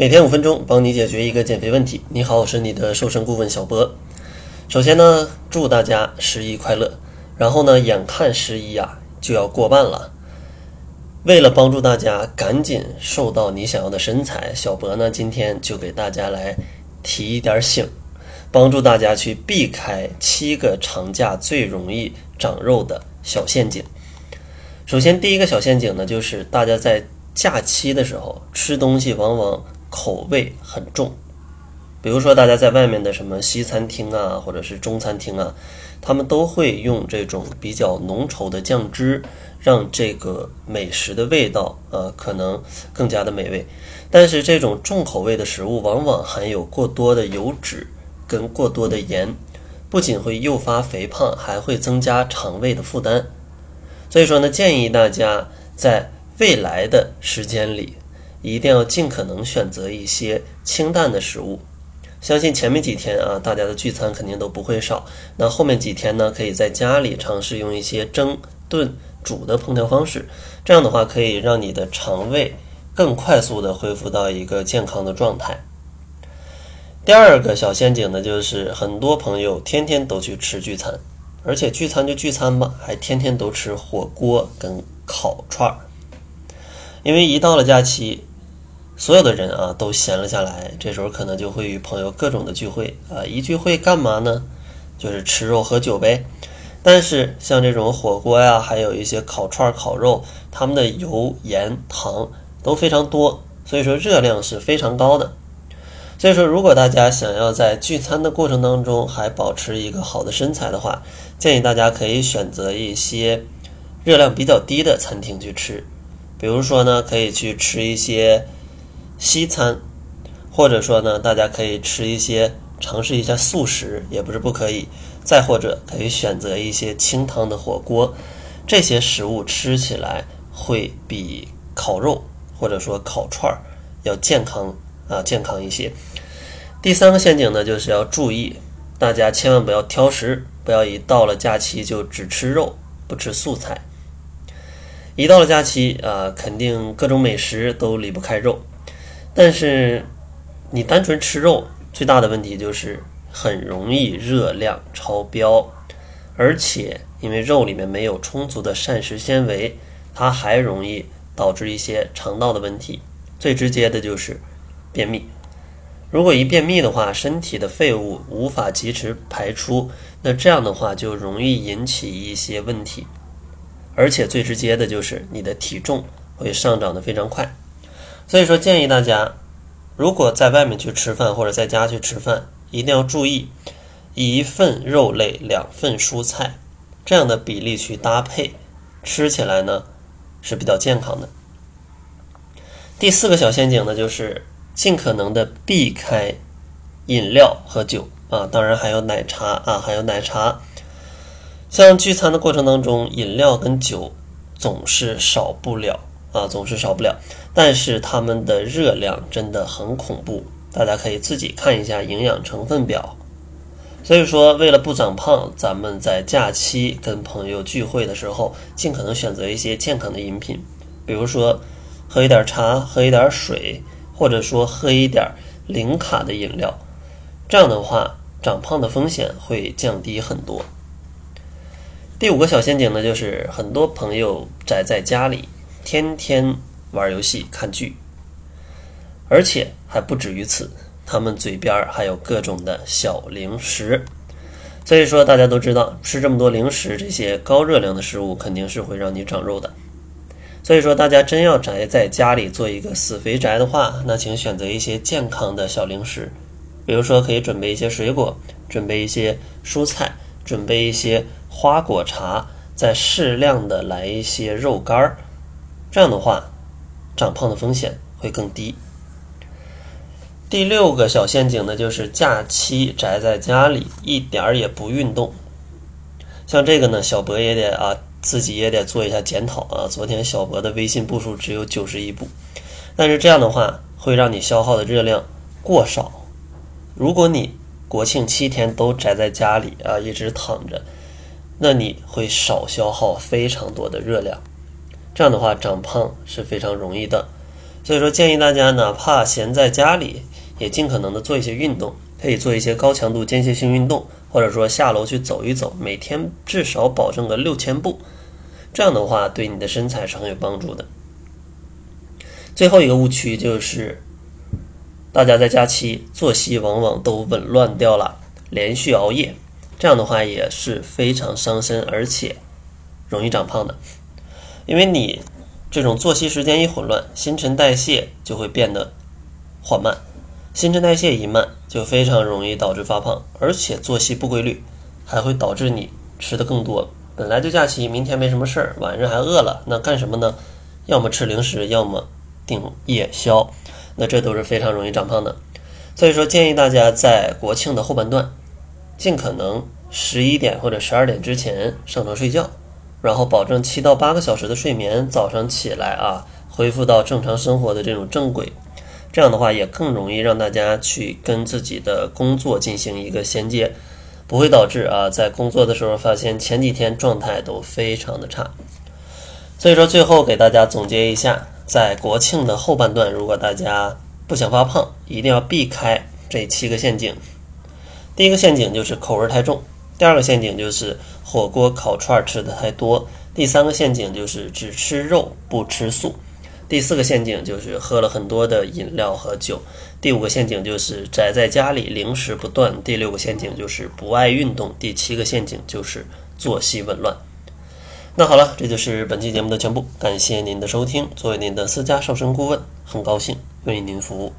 每天五分钟，帮你解决一个减肥问题。你好，我是你的瘦身顾问小博。首先呢，祝大家十一快乐。然后呢，眼看十一啊就要过半了，为了帮助大家赶紧瘦到你想要的身材，小博呢今天就给大家来提一点醒，帮助大家去避开七个长假最容易长肉的小陷阱。首先，第一个小陷阱呢，就是大家在假期的时候吃东西往往。口味很重，比如说大家在外面的什么西餐厅啊，或者是中餐厅啊，他们都会用这种比较浓稠的酱汁，让这个美食的味道呃可能更加的美味。但是这种重口味的食物往往含有过多的油脂跟过多的盐，不仅会诱发肥胖，还会增加肠胃的负担。所以说呢，建议大家在未来的时间里。一定要尽可能选择一些清淡的食物。相信前面几天啊，大家的聚餐肯定都不会少。那后面几天呢，可以在家里尝试用一些蒸、炖、煮的烹调方式。这样的话，可以让你的肠胃更快速的恢复到一个健康的状态。第二个小陷阱呢，就是很多朋友天天都去吃聚餐，而且聚餐就聚餐吧，还天天都吃火锅跟烤串儿。因为一到了假期。所有的人啊都闲了下来，这时候可能就会与朋友各种的聚会啊，一聚会干嘛呢？就是吃肉喝酒呗。但是像这种火锅呀，还有一些烤串烤肉，他们的油盐糖都非常多，所以说热量是非常高的。所以说，如果大家想要在聚餐的过程当中还保持一个好的身材的话，建议大家可以选择一些热量比较低的餐厅去吃，比如说呢，可以去吃一些。西餐，或者说呢，大家可以吃一些尝试一下素食，也不是不可以。再或者可以选择一些清汤的火锅，这些食物吃起来会比烤肉或者说烤串儿要健康啊，健康一些。第三个陷阱呢，就是要注意，大家千万不要挑食，不要一到了假期就只吃肉不吃素菜。一到了假期啊，肯定各种美食都离不开肉。但是，你单纯吃肉，最大的问题就是很容易热量超标，而且因为肉里面没有充足的膳食纤维，它还容易导致一些肠道的问题。最直接的就是便秘。如果一便秘的话，身体的废物无法及时排出，那这样的话就容易引起一些问题，而且最直接的就是你的体重会上涨的非常快。所以说，建议大家，如果在外面去吃饭或者在家去吃饭，一定要注意一份肉类两份蔬菜这样的比例去搭配，吃起来呢是比较健康的。第四个小陷阱呢，就是尽可能的避开饮料和酒啊，当然还有奶茶啊，还有奶茶。像聚餐的过程当中，饮料跟酒总是少不了。啊，总是少不了，但是它们的热量真的很恐怖，大家可以自己看一下营养成分表。所以说，为了不长胖，咱们在假期跟朋友聚会的时候，尽可能选择一些健康的饮品，比如说喝一点茶，喝一点水，或者说喝一点零卡的饮料，这样的话，长胖的风险会降低很多。第五个小陷阱呢，就是很多朋友宅在家里。天天玩游戏、看剧，而且还不止于此，他们嘴边还有各种的小零食。所以说，大家都知道，吃这么多零食，这些高热量的食物肯定是会让你长肉的。所以说，大家真要宅在家里做一个死肥宅的话，那请选择一些健康的小零食，比如说可以准备一些水果，准备一些蔬菜，准备一些花果茶，再适量的来一些肉干儿。这样的话，长胖的风险会更低。第六个小陷阱呢，就是假期宅在家里一点儿也不运动。像这个呢，小博也得啊，自己也得做一下检讨啊。昨天小博的微信步数只有九十一步，但是这样的话会让你消耗的热量过少。如果你国庆七天都宅在家里啊，一直躺着，那你会少消耗非常多的热量。这样的话，长胖是非常容易的。所以说建议大家哪怕闲在家里，也尽可能的做一些运动，可以做一些高强度间歇性运动，或者说下楼去走一走，每天至少保证个六千步，这样的话对你的身材是很有帮助的。最后一个误区就是，大家在假期作息往往都紊乱掉了，连续熬夜。这样的话也是非常伤身，而且容易长胖的，因为你这种作息时间一混乱，新陈代谢就会变得缓慢，新陈代谢一慢，就非常容易导致发胖，而且作息不规律还会导致你吃的更多。本来就假期，明天没什么事儿，晚上还饿了，那干什么呢？要么吃零食，要么订夜宵，那这都是非常容易长胖的。所以说，建议大家在国庆的后半段。尽可能十一点或者十二点之前上床睡觉，然后保证七到八个小时的睡眠，早上起来啊，恢复到正常生活的这种正轨。这样的话也更容易让大家去跟自己的工作进行一个衔接，不会导致啊在工作的时候发现前几天状态都非常的差。所以说最后给大家总结一下，在国庆的后半段，如果大家不想发胖，一定要避开这七个陷阱。第一个陷阱就是口味太重，第二个陷阱就是火锅烤串吃的太多，第三个陷阱就是只吃肉不吃素，第四个陷阱就是喝了很多的饮料和酒，第五个陷阱就是宅在家里零食不断，第六个陷阱就是不爱运动，第七个陷阱就是作息紊乱。那好了，这就是本期节目的全部，感谢您的收听。作为您的私家瘦身顾问，很高兴为您服务。